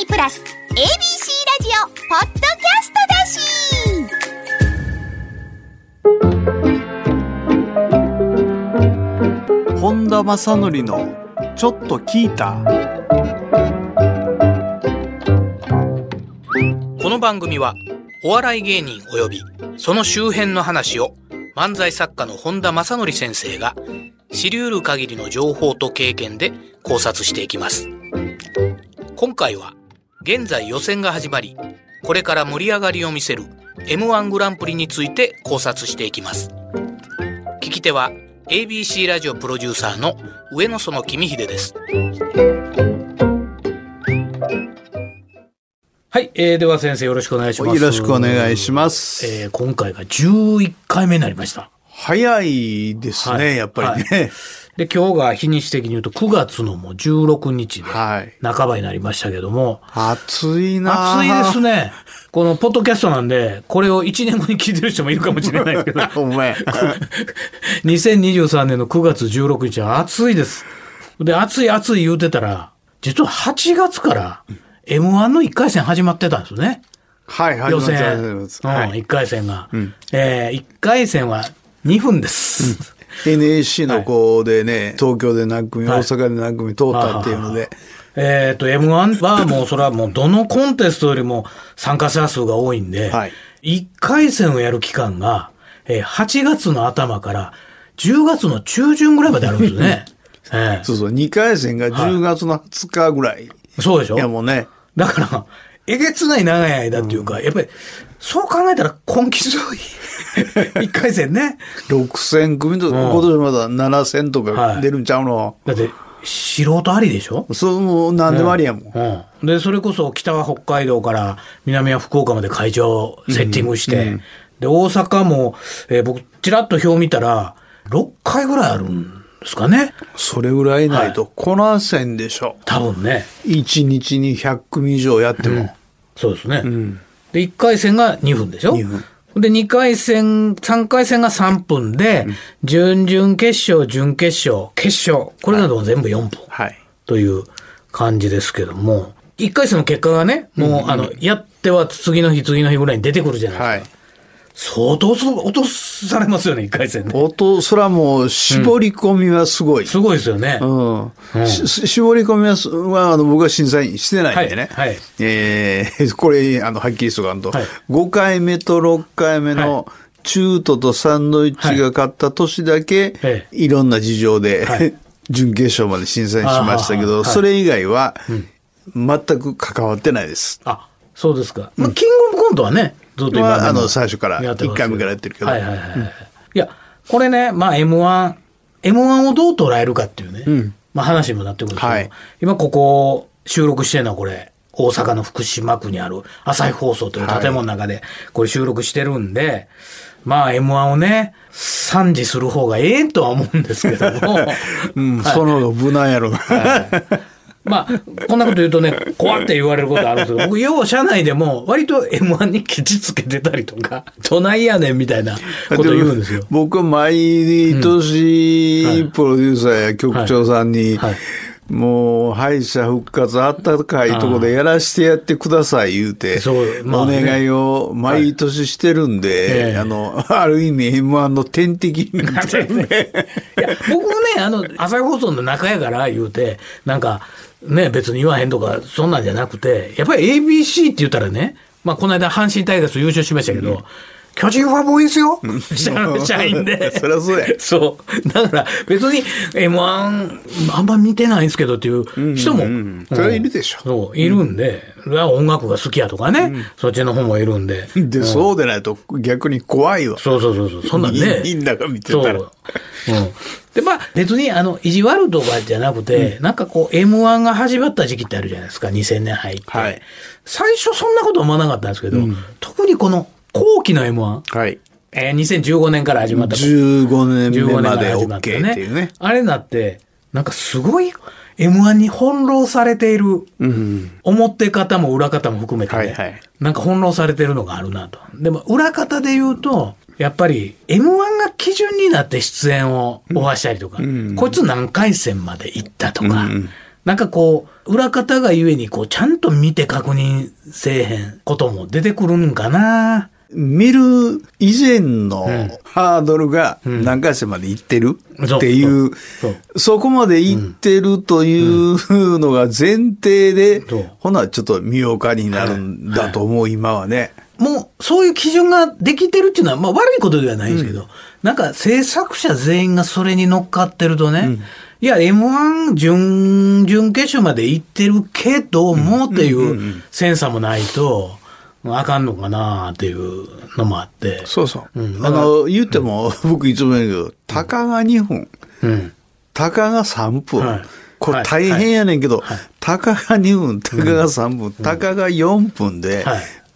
組プラス ABC ラジオポッドキャストだし本田正則のちょっと聞いたこの番組はお笑い芸人及びその周辺の話を漫才作家の本田正則先生が知り得る限りの情報と経験で考察していきます。今回は現在予選が始まり、これから盛り上がりを見せる M1 グランプリについて考察していきます。聞き手は ABC ラジオプロデューサーの上野園君秀です。はい、えー、では先生よろしくお願いします。よろしくお願いします。えー、今回が11回目になりました。早いですね、はい、やっぱりね。はいで、今日が日にち的に言うと9月のもう16日で、半ばになりましたけども。はい、暑いな暑いですね。このポッドキャストなんで、これを1年後に聞いてる人もいるかもしれないですけど。お前。2023年の9月16日は暑いです。で、暑い暑い言うてたら、実は8月から M1 の1回戦始まってたんですよね。はい、はい、予選。はい、うん、1回戦が。うん、えー、1回戦は2分です。NSC の子でね、はい、東京で何組、大阪で何組通ったっていうので。えっ、ー、と、M1 はもうそれはもうどのコンテストよりも参加者数が多いんで、はい、1回戦をやる期間が、えー、8月の頭から10月の中旬ぐらいまであるんですね。えー、そうそう、2回戦が10月の20日ぐらい。はい、そうでしょ？いやもうね。だから、えげつない長い間っていうか、うん、やっぱり、そう考えたら根気強い。一回戦ね。6000組と、今年まだ7000とか出るんちゃうの、はい、だって、素人ありでしょ？そう、もう何でもありやもん。うんうん、で、それこそ北は北海道から南は福岡まで会場セッティングして、うんうん、で、大阪も、えー、僕、ちらっと表見たら、6回ぐらいあるんですかね。それぐらいないとこなせんでしょ。はい、多分ね。1日に100組以上やっても。そうですね。で、1回戦が2分でしょ ?2 分。で、2回戦、3回戦が3分で、準々決勝、準決勝、決勝、これなども全部4分。はい。という感じですけども、1回戦の結果がね、もう、あの、やっては次の日、次の日ぐらいに出てくるじゃないですか。はい。相当落とされますよね、一回戦ね。音、それはもう、絞り込みはすごい。すごいですよね。うん。うん、絞り込みは、はあの僕は審査員してないんでね。はい。はい、えー、これ、あの、はっきりしとかんと、はい、5回目と6回目の、中途とサンドイッチが勝った年だけ、はい、いろんな事情で、はい、準決勝まで審査員しましたけど、それ以外は、全く関わってないです。あ、そうですか。まあ、キングオブコントはね、ずっと今あの、最初から、1回目からやってるけど。はいはいはい。うん、いや、これね、まあ M1、M1 をどう捉えるかっていうね、うん、まあ話にもなってくるんですけど、はい、今ここ収録してるのはこれ、大阪の福島区にある朝日放送という建物の中でこれ収録してるんで、はい、まあ M1 をね、賛辞する方がええとは思うんですけども。うん、その無難やろな。はいまあ、こんなこと言うとね、怖って言われることあるんですけど、僕、要は社内でも、割と M1 にケチつけてたりとか、どないやねんみたいなこと言うんですよ。僕は毎年、プロデューサーや局長さんに、もう、敗者復活あったかいとこでやらしてやってください言うて、お願いを毎年してるんで、あの、ある意味 M1 の天敵になってるね。僕ね、あの、朝日放送の中やから言うて、なんか、ね、別に言わへんとか、そんなんじゃなくて、やっぱり ABC って言ったらね、まあ、この間阪神タイガース優勝しましたけど、うん巨人ファボーイですよ。社員で。そりゃそうや。そう。だから別に M1 あんま見てないんですけどっていう人も。それはいるでしょ。そう、いるんで、音楽が好きやとかね、そっちの方もいるんで。で、そうでないと逆に怖いわ。そうそうそうそう。そんなんね。みんなが見てたら。そう。うん。で、まあ、別に、あの、意地悪とかじゃなくて、うん、なんかこう、M1 が始まった時期ってあるじゃないですか、2000年入って。はい。最初そんなこと思わなかったんですけど、うん、特にこの後期の M1。はい。えー、2015年から始まった。15年目まで OK っていうね。あれなって、なんかすごい M1 に翻弄されている、うん、表方も裏方も含めてね、はいはい、なんか翻弄されてるのがあるなと。でも裏方で言うと、やっぱり M1 が基準になって出演をオファーしたりとか、うん、こいつ何回戦まで行ったとか、うん、なんかこう、裏方がゆえに、こう、ちゃんと見て確認せえへんことも出てくるんかな。見る以前のハードルが何回戦まで行ってるっていう、そこまで行ってるというのが前提で、ほな、ちょっと見ようかになるんだと思う、今はね。もう、そういう基準ができてるっていうのは、まあ悪いことではないんですけど、なんか制作者全員がそれに乗っかってるとね、いや、M1 準、準決勝まで行ってるけどもっていうセンサーもないと、あかんのかなっていうのもあって。そうそう。うん、あの、言っても、僕いつも言うけど、たかが2分、うん、たかが3分、はい、これ大変やねんけど、はい、たかが2分、たかが3分、たかが4分で、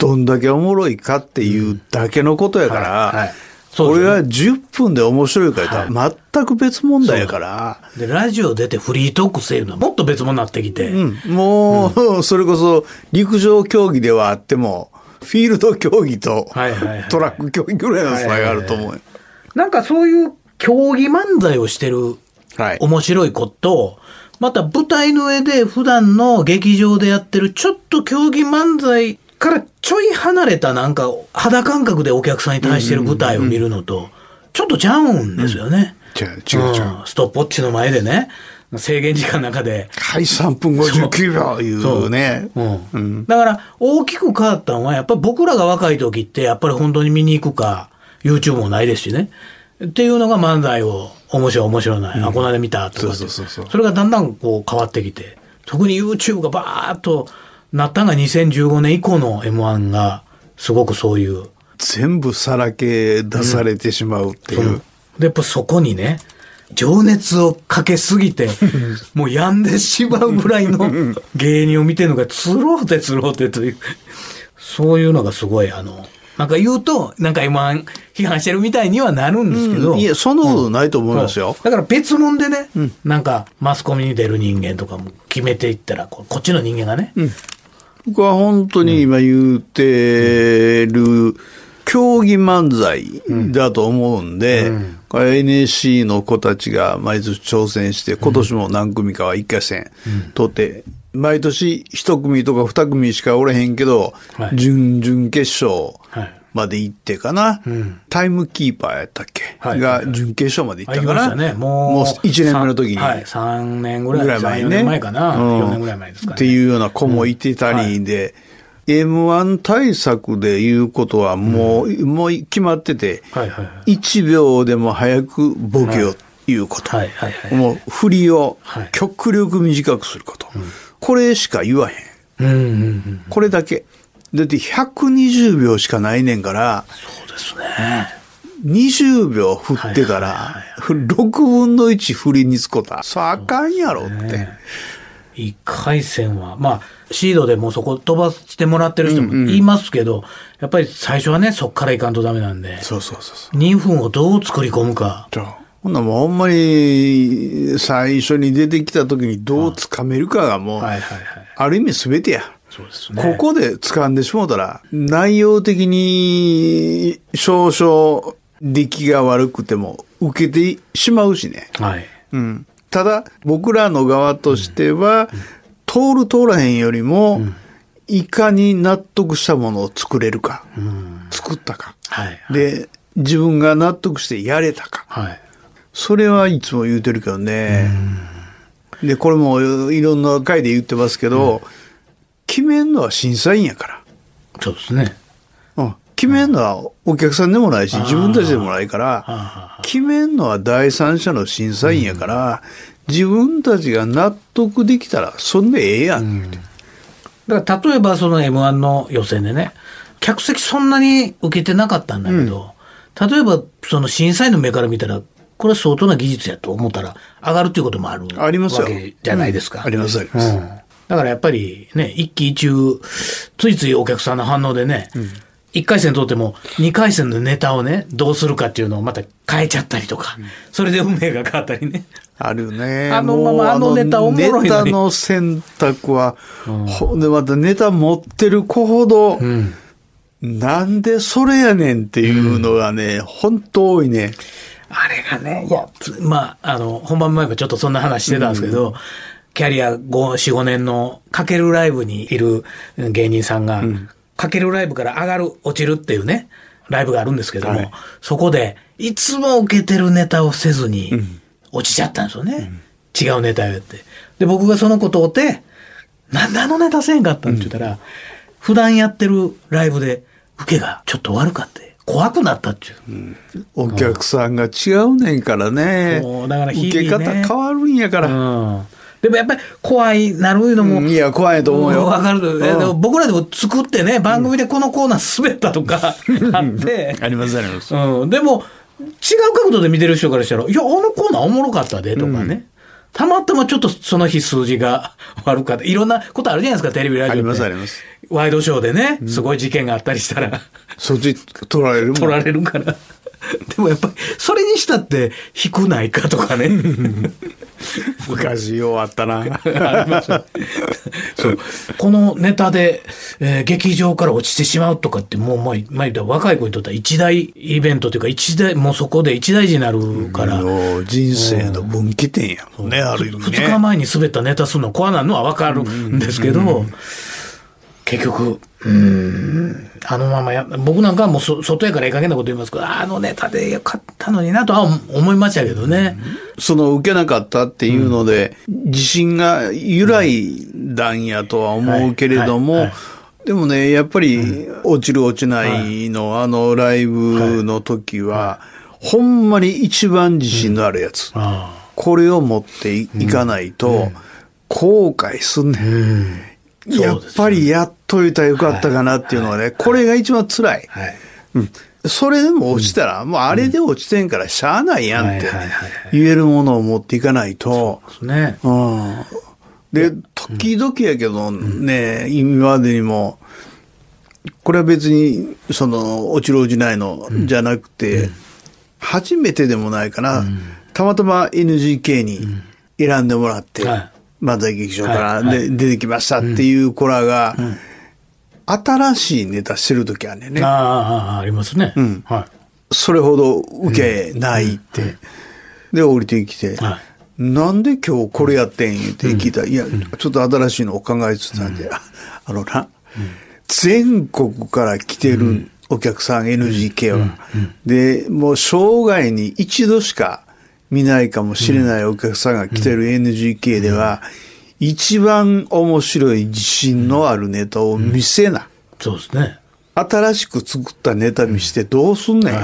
どんだけおもろいかっていうだけのことやから、これは10分で面白いか言ったら全く別問題やから。で、ラジオ出てフリートークせるのはもっと別物になってきて。うん、もう、それこそ陸上競技ではあっても、フィールド競技とトラック競技ぐらいの差があると思う。なんかそういう競技漫才をしてる面白いこと、また舞台の上で普段の劇場でやってるちょっと競技漫才からちょい離れたなんか肌感覚でお客さんに対してる舞台を見るのと、ちょっとちゃうんですよね。違う違う違う、ストップウォッチの前でね。制限時間の中で。はい、3分59秒いうね。うん。だから、大きく変わったのは、やっぱり僕らが若い時って、やっぱり本当に見に行くか、YouTube もないですしね。っていうのが漫才を、面白い面白いない、うん、あ、この間見たとかそうそうそうそれがだんだんこう変わってきて、特に YouTube がバーっとなったのが2015年以降の M1 が、すごくそういう。全部さらけ出されてしまうっていう。うん、で、やっぱそこにね、情熱をかけすぎて、もう病んでしまうぐらいの 芸人を見てるのが、つろうてつろうてという、そういうのがすごい、あの、なんか言うと、なんか今、批判してるみたいにはなるんですけど。うん、いや、そんなことないと思いますよ。だから別物でね、うん、なんかマスコミに出る人間とかも決めていったら、こっちの人間がね。うん、僕は本当に今言うてる、競技漫才だと思うんで、うん。NSC の子たちが毎年挑戦して、今年も何組かは1回戦取って、毎年1組とか2組しかおれへんけど、準々決勝まで行ってかな、タイムキーパーやったっけ、が準決勝まで行ったかな。ね、もう1年目の時に。はい、3年ぐらい前ね。4年前かな、4年ぐらい前ですかね。っていうような子もいてたりで、M1 対策で言うことはもう、うん、もう決まってて、はいはいはい、1秒でも早くボケを言うこと。はい。はい。はい、もう振りを極力短くすること。はい、これしか言わへん。うんうんうん、これだけ。だって120秒しかないねんから。そうですね。20秒振ってたら、はいはいはい、6分の1振りにつこた。さあかんやろって。1回戦は、まあ、シードでもうそこ飛ばしてもらってる人も言いますけど、うんうん、やっぱり最初はね、そっからいかんとダメなんで。そうそうそうそう。2分をどう作り込むか。ほんなもうほんまに最初に出てきた時にどうつかめるかがもう、ある意味全てや。そうですね。ここで掴んでしもうたら、内容的に少々出来が悪くても受けてしまうしね。はい。うん。ただ、僕らの側としては、通る通らへんよりも、いかに納得したものを作れるか、作ったか、はいで、自分が納得してやれたか、はい、それはいつも言うてるけどね。で、これもいろんな回で言ってますけど、決めんのは審査員やから。そうですね。うん。決めんのはお客さんでもないし、自分たちでもないから、決めんのは第三者の審査員やから、自分たちが納得できたら、そんでええやんって。だから例えばその M1 の予選でね、客席そんなに受けてなかったんだけど、うん、例えばその審査員の目から見たら、これは相当な技術やと思ったら上がるっていうこともあるありますわけじゃないですか。ありますあります。だからやっぱりね、一喜一憂、ついついお客さんの反応でね、うん。1回戦通っても2回戦のネタをね、どうするかっていうのをまた変えちゃったりとか、それで運命が変わったりね。あるね。あのままあのネタおもろいネタの選択は、うん、でまたネタ持ってる子ほど、うん、なんでそれやねんっていうのがね、うん、本当多いね。あれがね、いや、まあ、あの、本番前もちょっとそんな話してたんですけど、キャリア5、4、5年のかけるライブにいる芸人さんが、かけるライブから上がる、落ちるっていうね、ライブがあるんですけども、はい、そこで、いつも受けてるネタをせずに、落ちちゃったんですよね。うん、違うネタをやって。で、僕がそのことをて、なんであのネタせんかったんって言ったら、うん、普段やってるライブで、受けがちょっと悪かって。怖くなったっちゅう、うん、お客さんが違うねんからね。だから、ね、受け方変わるんやから。うんでもやっぱり怖いなるのも。いや、怖いと思うよ。わかる。でも僕らでも作ってね、番組でこのコーナー滑ったとか あって。ありますあります。うん。でも、違う角度で見てる人からしたら、いや、あのコーナーおもろかったで、とかね。たまたまちょっとその日数字が 悪かった。いろんなことあるじゃないですか、テレビラジオありますあります。ワイドショーでね、すごい事件があったりしたら、そっち取られるもん。取られるから。でもやっぱり、それにしたって低くないかとかね。昔よあったな。そう。このネタで、えー、劇場から落ちてしまうとかって、もう、まあ、まあ、若い子にとっては一大イベントというか、一大、もうそこで一大事になるから。人生の分岐点やもんね、ある意味ね。二日前に滑ったネタするの怖なのはわかるんですけど、結局、うん、あのままや、僕なんかはもうそ外やからええ加減なこと言いますけど、あのネタでよかったのになとは思いましたけどね。その受けなかったっていうので、うん、自信が揺らいだんやとは思うけれども、でもね、やっぱり、落ちる落ちないの、あのライブの時は、ほんまに一番自信のあるやつ。これを持っていかないと、後悔すんねん。やっぱりやっといたらよかったかなっていうのはね、これが一番辛い。はい。うん、それでも落ちたら、もうあれで落ちてんからしゃあないやんって言えるものを持っていかないと。そうですね。うん、で、時々やけどね、今までにも、これは別に、その、落ちる落ちないのじゃなくて、初めてでもないかな。たまたま NGK に選んでもらって、漫才劇場からで、出てきましたっていう子らが、うん新しいネタしてる時あるね。ああ、ありますね。うん。はい。それほど受けないって。で、降りてきて、はい、なんで今日これやってん言って聞いたら、いや、ちょっと新しいのを考えつつなんで、あのな、全国から来てるお客さん、NGK は。で、もう生涯に一度しか見ないかもしれないお客さんが来てる NGK では、一番面白い自信のあるネタを見せな。そうですね。新しく作ったネタ見してどうすんねん。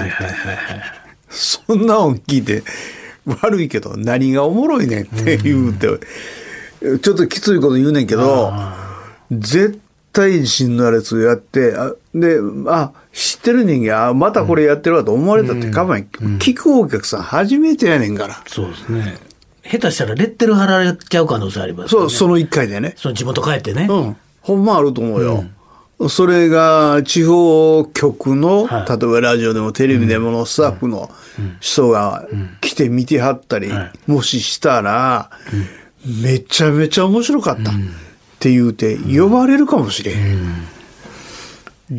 そんなの聞いて、悪いけど何がおもろいねんって言うて、ちょっときついこと言うねんけど、絶対自信のあるやつやって、あで、あ、知ってる人間、あ、またこれやってるわと思われたってかまん、聞くお客さん初めてやねんから。そうですね。下手したらレッテル貼られちゃう可能性あります、ね、そう、その一回でね。その地元帰ってね。うん。ほんまあると思うよ。うん、それが地方局の、はい、例えばラジオでもテレビでものスタッフの人が来て見てはったり、もししたら、めちゃめちゃ面白かった。って言うて、呼ばれるかもしれん。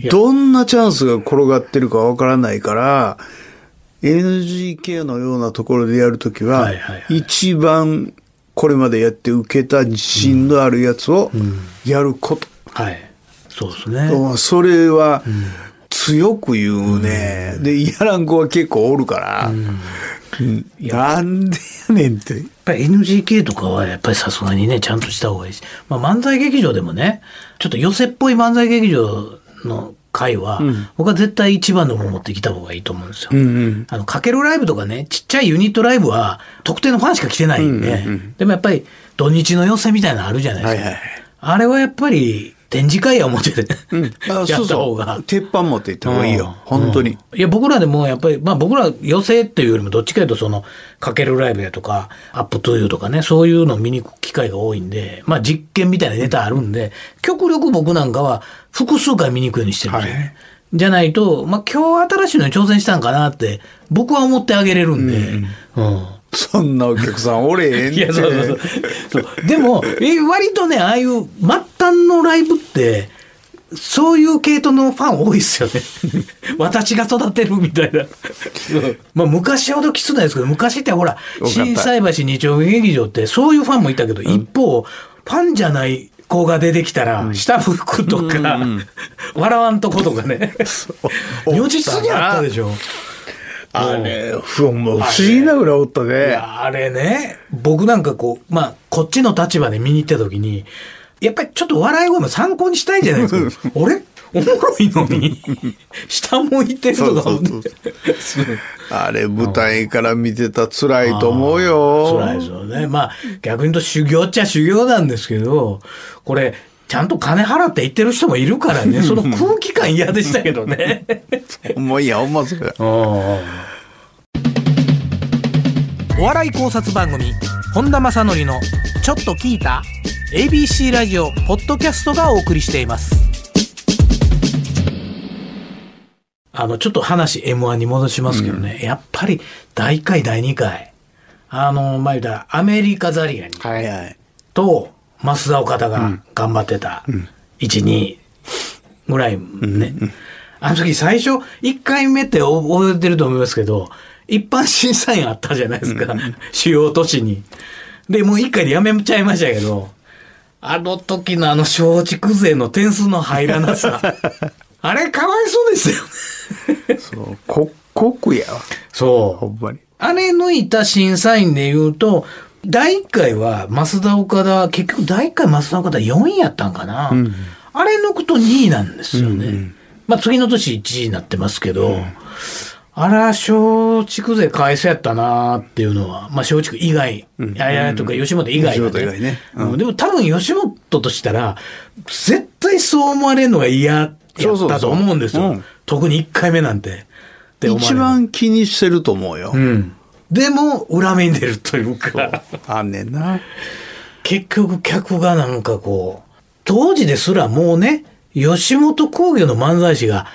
どんなチャンスが転がってるかわからないから、NGK のようなところでやるときは、一番これまでやって受けた自信のあるやつをやること。はい。そうですね。それは、強く言うね。で、やらん子は結構おるから、なんでやねんって。やっぱり NGK とかはやっぱりさすがにね、ちゃんとした方がいいし。まあ漫才劇場でもね、ちょっと寄せっぽい漫才劇場の回は、うん、僕は絶対一番のも持ってきた方がいいと思うんですよ。うんうん、あの、かけるライブとかね、ちっちゃいユニットライブは特定のファンしか来てないんで、うんうんうん、でもやっぱり土日の寄せみたいなのあるじゃないですか。はいはい、あれはやっぱり展示会や思ってて、うん、やった方が。鉄板持っていった方がいいよ。うん、本当に、いや、僕らでもやっぱり、まあ僕ら寄せっていうよりもどっちかというとその、かけるライブやとか、 UP TO YOU とかね、そういうのを見に行く機会が多いんで、まあ実験みたいなネタあるんで、極力僕なんかは複数回見に行くようにしてるんですよね。はい。じゃないと、まあ、今日新しいのに挑戦したんかなって、僕は思ってあげれるんで、うん、うんそんなお客さんおれへん。いや、そうそうそう。でも、え、割とね、ああいう末端のライブって、そういう系統のファン多いですよね。私が育てるみたいな。まあ昔ほどきつないですけど、昔ってほら、心斎橋二丁目劇場ってそういうファンもいたけど、うん、一方、ファンじゃない子が出てきたら、下服とか、うん、笑わんとことかね。如実にあったでしょ。あれ、不不思議なぐらいおったね。あれね、僕なんかこう、まあ、こっちの立場で見に行った時に、やっぱりちょっと笑い声も参考にしたいじゃないですか。俺おもろいのに、下向いてるとかそうそうそうあれ、舞台から見てた辛いと思うよ。辛いですよね。まあ、逆に言うと修行っちゃ修行なんですけど、これ、ちゃんと金払って行ってる人もいるからね、その空気感嫌でしたけどね。もういいや、ほんまそれ。お笑い考察番組、本田正則のちょっと聞いた ABC ラジオポッドキャストがお送りしています。あのちょっと話 M1 に戻しますけどね、うん、やっぱり第1回第2回。あのまあ言うたらアメリカザリガニと増田岡田が頑張ってた12、ぐらいね、あの時最初1回目って覚えてると思いますけど一般審査員あったじゃないですか、主要都市に。で、もう1回でやめちゃいましたけど、あの時のあの松竹勢の点数の入らなさ。あれかわいそうですよね。そう、こ、国やわ。そう。ほんまに。あれ抜いた審査員で言うと、第1回は増田岡田、結局第1回増田岡田4位やったんかな。うん、あれ抜くと2位なんですよね。うんうん、まあ次の年1位になってますけど、うんあら、松竹勢かわいそうやったなっていうのは、まあ松竹以外、うん、ややとか吉本以外はね。ね、ねうん、でも多分吉本としたら、絶対そう思われるのが嫌やったと思うんですよ。特に1回目なんて。一番気にしてると思うよ。うん。でも、裏目に出るというか。あんねんな。結局客がなんかこう、当時ですらもうね、吉本興業の漫才師が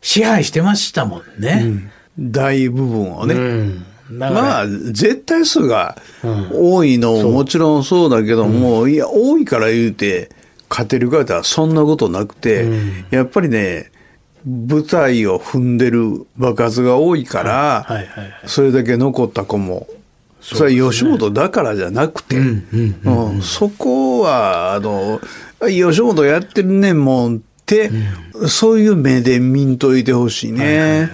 支配してましたもんね。うん大部分をね。うんまあ、絶対数が多いのももちろんそうだけども、うん、いや、多いから言うて、勝てるかってそんなことなくて、うん、やっぱりね、舞台を踏んでる爆発が多いから、それだけ残った子も、それは吉本だからじゃなくて、そこは、あの、吉本やってるねんもんって、うん、そういう目で見んといてほしいね。はいはいはい。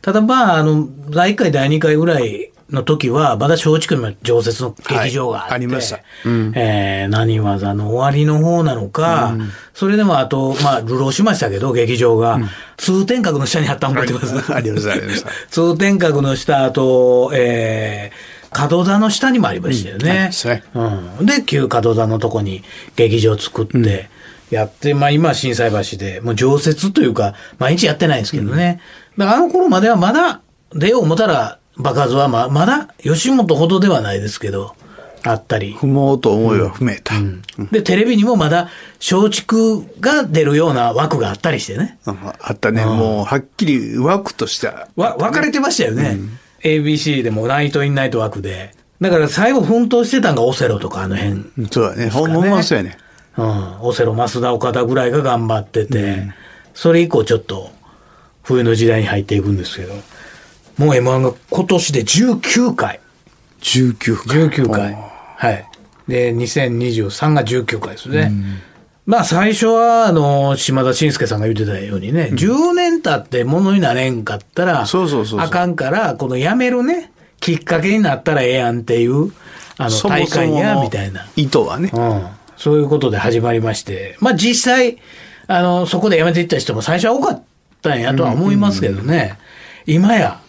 ただまあ、あの、第1回、第2回ぐらいの時は、まだ松竹の常設の劇場があって、はい、ありました。うん、えー、何技の終わりの方なのか、うん、それでもあと、まあ、流浪しましたけど、劇場が、うん、通天閣の下にあったの覚えてます？ありました、ありました。通天閣の下、あと、えー、門座の下にもありましたよね。うん、うん、で、旧門座のとこに劇場作って、やって、まあ今、震災橋で、もう常設というか、毎日やってないんですけどね。だからあの頃まではまだ、出よう思ったら爆発はままだ吉本ほどではないですけど、あったり。踏もうと思えば踏めた、うんうん、で、テレビにもまだ松竹が出るような枠があったりしてね。あったね。もうはっきり枠としては、わ、分かれてましたよね。うん、ABC でもナイトインナイト枠で。だから最後奮闘してたんがオセロとかあの辺、ね、そうだね。ほんまそうやね。うん。オセロ、増田岡田ぐらいが頑張ってて、それ以降ちょっと冬の時代に入っていくんですけど、もう M1 が今年で19回。19回。19回。はい。で、2023が19回ですね。まあ最初は、あの、島田紳介さんが言ってたようにね、うん、10年経ってものになれんかったら、そうそうそうあかんから、この辞めるね、きっかけになったらええやんっていう、あの、大会や、みたいな。意図はね、うん。そういうことで始まりまして、まあ実際、あの、そこで辞めていった人も最初は多かったんやとは思いますけどね、今や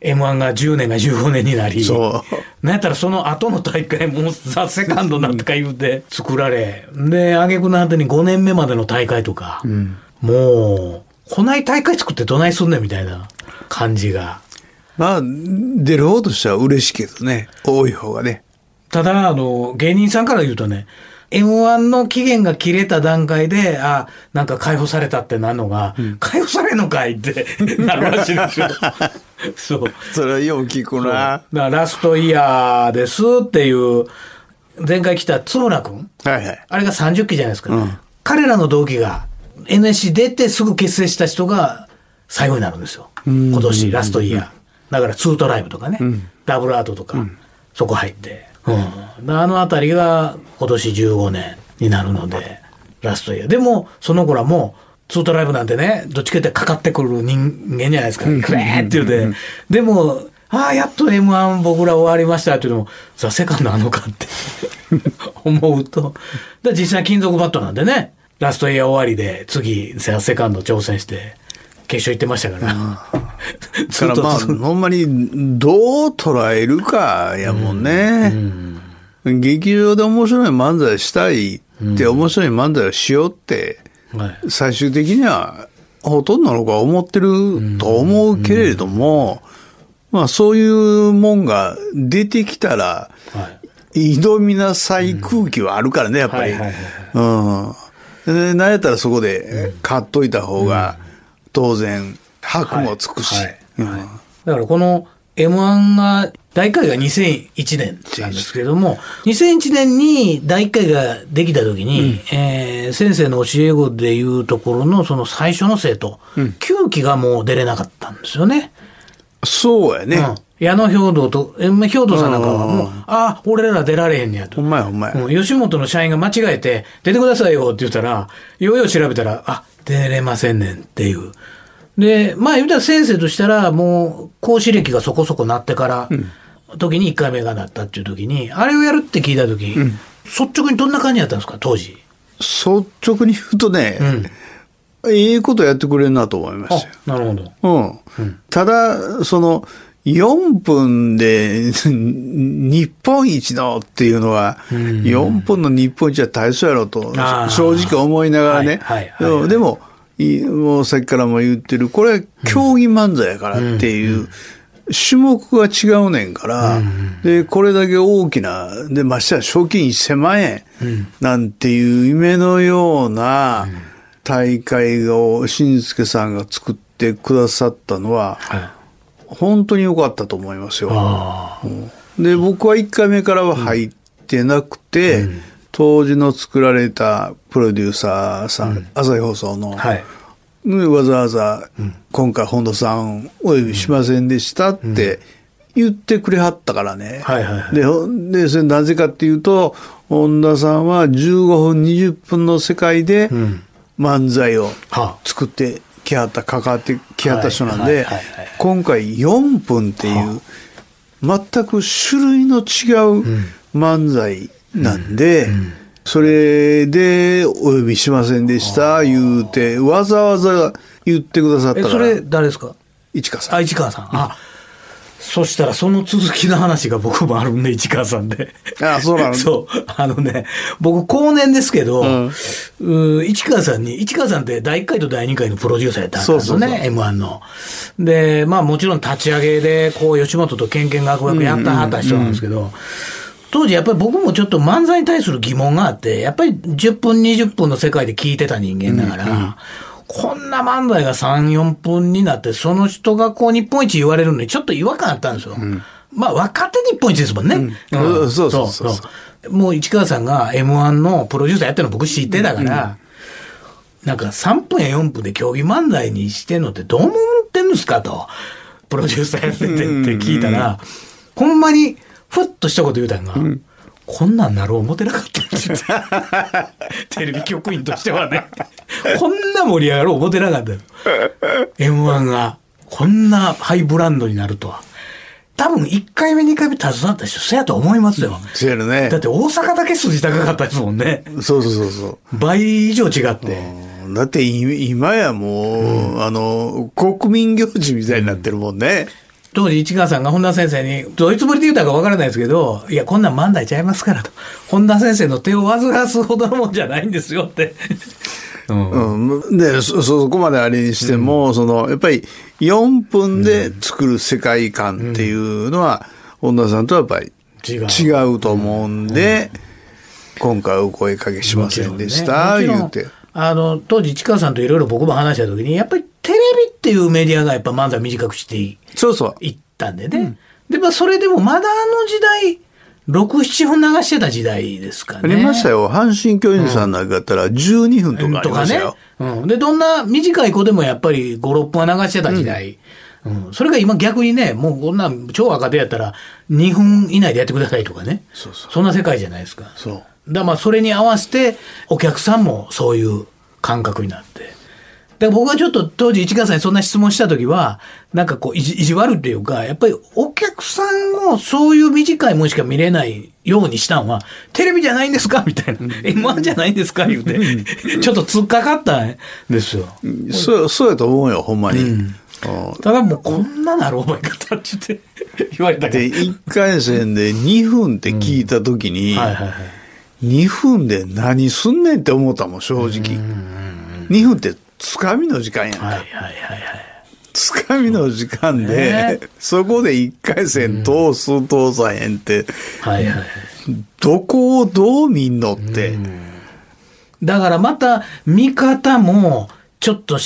M1 が10年が15年になり、なんやったらその後の大会もザ・セカンドなんとか言うて作られ、で、挙句の果てに5年目までの大会とか、うん、もう、こない大会作ってどないすんねんみたいな感じが。まあ、出る方としては嬉しいけどね、多い方がね。ただ、あの、芸人さんから言うとね、M1 の期限が切れた段階で、あ、なんか解放されたってなるのが、うん、解放されんのかいって なるらしいですよ。そう。それはよう聞くな。だラストイヤーですっていう、前回来た津村君。はいはい。あれが30期じゃないですか。うん、彼らの同期が NSC 出てすぐ結成した人が最後になるんですよ。今年ラストイヤー。だからツートライブとかね、ダブルアートとか、そこ入って。うん、あの辺りが今年15年になるので、ラストイヤー。でも、その子らも、ツートライブなんてね、どっちかってかかってくる人間じゃないですか。クレーって言うて。でも、ああ、やっと M1 僕ら終わりましたっていうのも、ザ・セカンドあのかって 思うと。で実際金属バットなんでね、ラストイヤー終わりで次、ザ・セカンド挑戦して、決勝行ってましたから。だ からまあ、ほんまにどう捉えるかやもんね。うんうん、劇場で面白い漫才したいって面白い漫才をしようって、最終的にはほとんどの子は思ってると思うけれども、まあそういうもんが出てきたら、挑みなさい空気はあるからね、やっぱり。うん。で、なんやったらそこで買っといた方が、当然、箔もつくし。だからこの M1 が、第1回が2001年なんですけれども、2001年に第1回ができた時に、うん、えー、先生の教え子でいうところのその最初の生徒、うん、9期がもう出れなかったんですよね。そうやね。うん矢野兵道と、え、兵道さんなんかはもう、ああ、俺ら出られへんねやと。ほんまやほんまや。吉本の社員が間違えて、出てくださいよって言ったら、ようよう調べたら、あ、出れませんねんっていう。で、まあ言うたら先生としたら、もう、講師歴がそこそこなってから、うん、時に1回目がなったっていう時に、あれをやるって聞いた時、うん、率直にどんな感じだったんですか、当時？率直に言うとね、うんいいことやってくれるなと思いましたよ。なるほど。うん。ただ、その、4分で 日本一のっていうのは、4分の日本一は大層やろと、正直思いながらね。でも、もうさっきからも言ってる、これは競技漫才やからっていう、種目が違うねんから、で、これだけ大きな、で、ましては賞金1000万円なんていう夢のような、大会を新助さんが作ってくださったのは、本当に良かったと思いますよ。で、僕は1回目からは入ってなくて、うん、当時の作られたプロデューサーさん、うん、朝日放送の、はい、わざわざ、今回本田さんお呼びしませんでしたって言ってくれはったからね。で、で、それなぜかっていうと、本田さんは15分、20分の世界で漫才を作ってきはった、関わってきはった人なんで、今回4分っていう、全く種類の違う漫才なんで、それでお呼びしませんでした言うて、わざわざ言ってくださったから。それ誰ですか？市川さん。あ、市川さん。あ、そしたらその続きの話が僕もあるんで、市川さんで。ああ、そうなの？そう。あのね、僕後年ですけど、うん、市川さんに、市川さんって第1回と第2回のプロデューサーやったんですよね、そうそうそう M1 の。で、まあもちろん立ち上げで、こう、吉本とケンケン学学やったはった人なんですけど、当時やっぱり僕もちょっと漫才に対する疑問があって、やっぱり10分20分の世界で聞いてた人間だから、うんうん。こんな漫才が3、4分になって、その人がこう日本一言われるのにちょっと違和感あったんですよ。うん、まあ若手日本一ですもんね。そうそうそうそう。もう市川さんが M1 のプロデューサーやってるの僕知ってたから、なんか3分や4分で競技漫才にしてんのってどう思ってんですかと。プロデューサーやっててって聞いたら、ほんまにふっとしたこと言うたんが、こんなんなろう思ってなかった テレビ局員としてはね。こんな盛り上がろう思ってなかった M1 がこんなハイブランドになるとは。多分1回目2回目携わった人、そうやと思いますよ。そうやね。だって大阪だけ筋高かったですもんね。そうそうそうそう。倍以上違って。だって今やもう、うん、あの、国民行事みたいになってるもんね。うん当時市川さんが本田先生に、どういうつもりで言うたかわからないですけど、いや、こんなん万代ちゃいますからと。本田先生の手を煩わすほどのもんじゃないんですよって。うん、うん、でそ、そこまであれにしても、うん、その、やっぱり4分で作る世界観っていうのは、本田さんとはやっぱり違う。と思うんで、今回お声かけしませんでした、ね、言うて。あの、当時市川さんといろいろ僕も話した時に、やっぱりっていうメディアがやっぱ漫才短くしていったんでね。そうそうで、まあそれでもまだあの時代、6、7分流してた時代ですかね。ありましたよ。阪神巨人さんなんかやったら12分とかありましたよ。うん、とかね。うん。で、どんな短い子でもやっぱり5、6分は流してた時代。うん、うん、それが今逆にね、もうこんな超若手やったら2分以内でやってくださいとかね。そうそう。そんな世界じゃないですか。そう。だまあそれに合わせてお客さんもそういう感覚になって。で僕がちょっと当時市川さんにそんな質問した時は、なんかこう意地意地悪っていうか、やっぱりお客さんもそういう短いもんしか見れないようにしたんは、テレビじゃないんですか？みたいな。M1 じゃないんですか？言うて、ちょっと突っかかったんですよ。そう、そうやと思うよ、ほんまに。うんただもうこんななる覚え方って言って言われたけど。で、1回戦で2分って聞いたときに、2分で何すんねんって思ったもん、正直。2分ってつかみの時間やんか。はいはいはいはい。つかみの時間で、そこで一回戦通す通さへんって、はいはい。どこをどう見んのって。だからまた見方も、ちょっと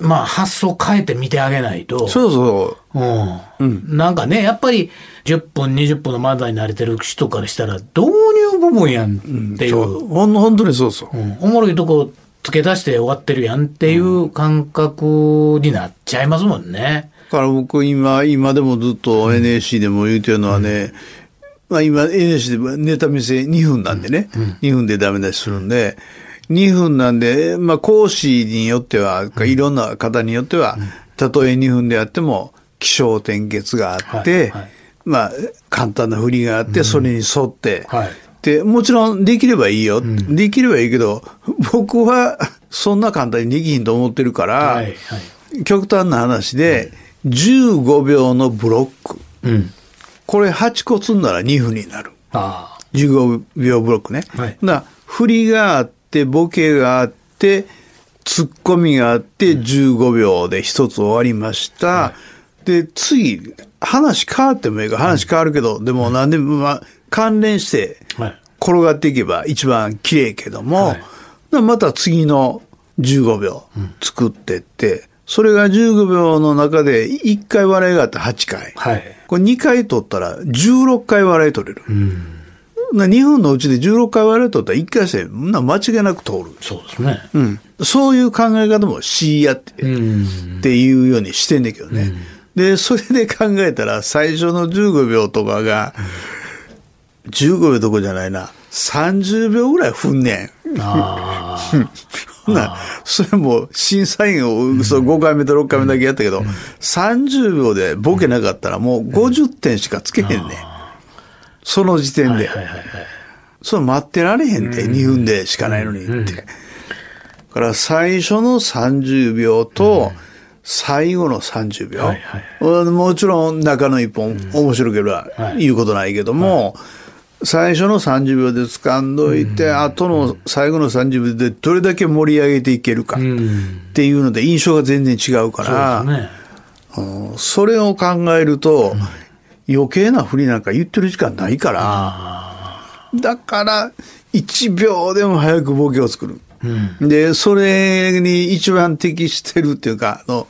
まあ発想変えて見てあげないと。そうそう。うん。なんかね、やっぱり10分、20分の漫才に慣れてる人からしたら、導入部分やんっていう。うん、ほん本当にそうそう。うん、おもろいとこ付け出して終わってるやんっていう感覚になっちゃいますもんね。だから僕今、今でもずっと NSC でも言うてるのはね、うん、まあ今 NSC でネタ見せ2分なんでね、うん、2分でダメ出しするんで、2分なんで、まあ講師によっては、いろんな方によっては、たとえ2分であっても、気象転結があって、はいはい、まあ簡単な振りがあって、それに沿って、はいで、もちろんできればいいよ、うん、できればいいけど、僕はそんな簡単にできひんと思ってるから、はいはい、極端な話で、15秒のブロック、うん、これ8個積んだら2分になる。あ15秒ブロックね。はい、だ振りがあって、ボケがあって、ツッコミがあって、15秒で一つ終わりました。はい、で、次、話変わってもいいか。話変わるけど、でも何でも、まあ、関連して転がっていけば一番綺麗けども、はい、また次の15秒作ってって、それが15秒の中で1回笑いがあって8回。はい、これ2回取ったら16回笑い取れる。うん2分のうちで16回笑い取ったら1回戦、な間違いなく通る。そうですね。うん。そういう考え方もしやって、っていうようにしてんねんけどね。で、それで考えたら最初の15秒とかが、15秒どこじゃないな。30秒ぐらい踏んねん。ああ。な、それも審査員をそ5回目と6回目だけやったけど、うん、30秒でボケなかったらもう50点しかつけへんねん。その時点で。それ待ってられへんって、2分でしかないのにって。だから最初の30秒と、最後の30秒。はいはい、もちろん中の一本面白ければ言うことないけども、はい最初の30秒で掴んどいて、うん、後の最後の30秒でどれだけ盛り上げていけるかっていうので印象が全然違うから、ね。うん、それを考えると、余計なふりなんか言ってる時間ないから、だから1秒でも早くボケを作る。うん、で、それに一番適してるっていうか、あの、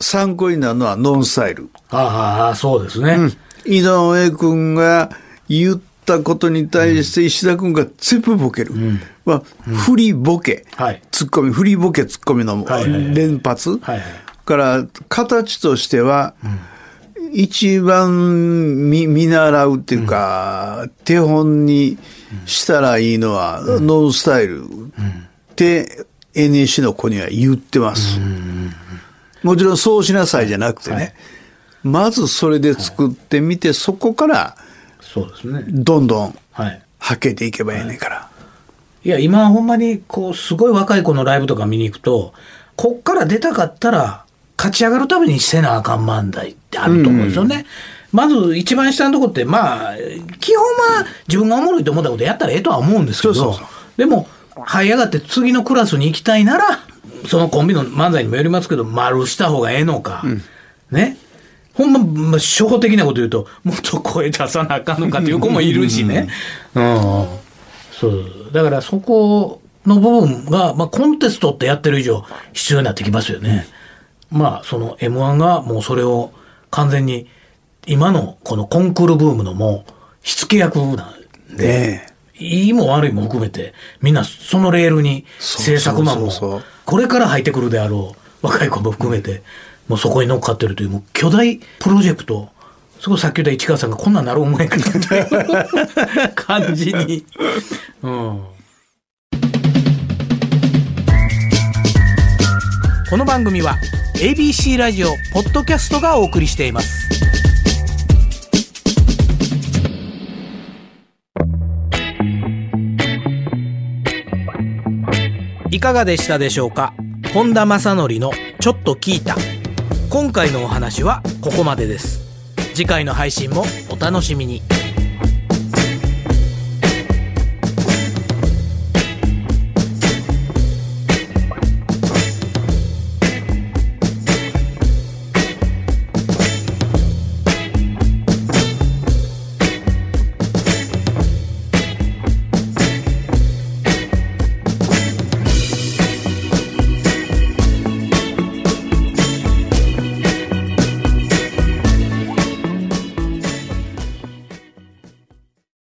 参考になるのはノンスタイル。ああ、そうですね。うん、井上君が言っったことに対して石田君が全部ボケる。うん。まあ、振りボケ、はい、ツッコミ、振りボケツッコミの連発。から形としては、一番見見習うっていうか、手本にしたらいいのは、ノンスタイル。って NSC の子には言ってます。もちろんそうしなさいじゃなくてね、まずそれで作ってみて、そこからそうですね。どんどん、はい。はけていけばいいねんから。はい、いや、今ほんまに、こう、すごい若い子のライブとか見に行くと、こっから出たかったら、勝ち上がるためにせなあかん漫才ってあると思うんですよね。うんまず一番下のとこって、まあ、基本は自分がおもろいと思ったことやったらええとは思うんですけど、でも、這い上がって次のクラスに行きたいなら、そのコンビの漫才にもよりますけど、丸した方がええのか、うん、ね。ほんま、まあ、初歩的なこと言うと、もっと声出さなあかんのかっていう子もいるしね。うん。そう。だからそこの部分が、まあ、コンテストってやってる以上、必要になってきますよね。まあ、その M1 がもうそれを完全に、今のこのコンクールブームのもう、火付け役なんで、ね、いいも悪いも含めて、みんなそのレールに制作マンも、これから入ってくるであろう若い子も含めて、もうそこに乗っかってるという、もう巨大プロジェクト、そこさっき言った市川さんがこんなんなる思えかなという 感じに。うん、この番組は ABC ラジオポッドキャストがお送りしています。いかがでしたでしょうか？本田正則のちょっと聞いた。今回のお話はここまでです。次回の配信もお楽しみに。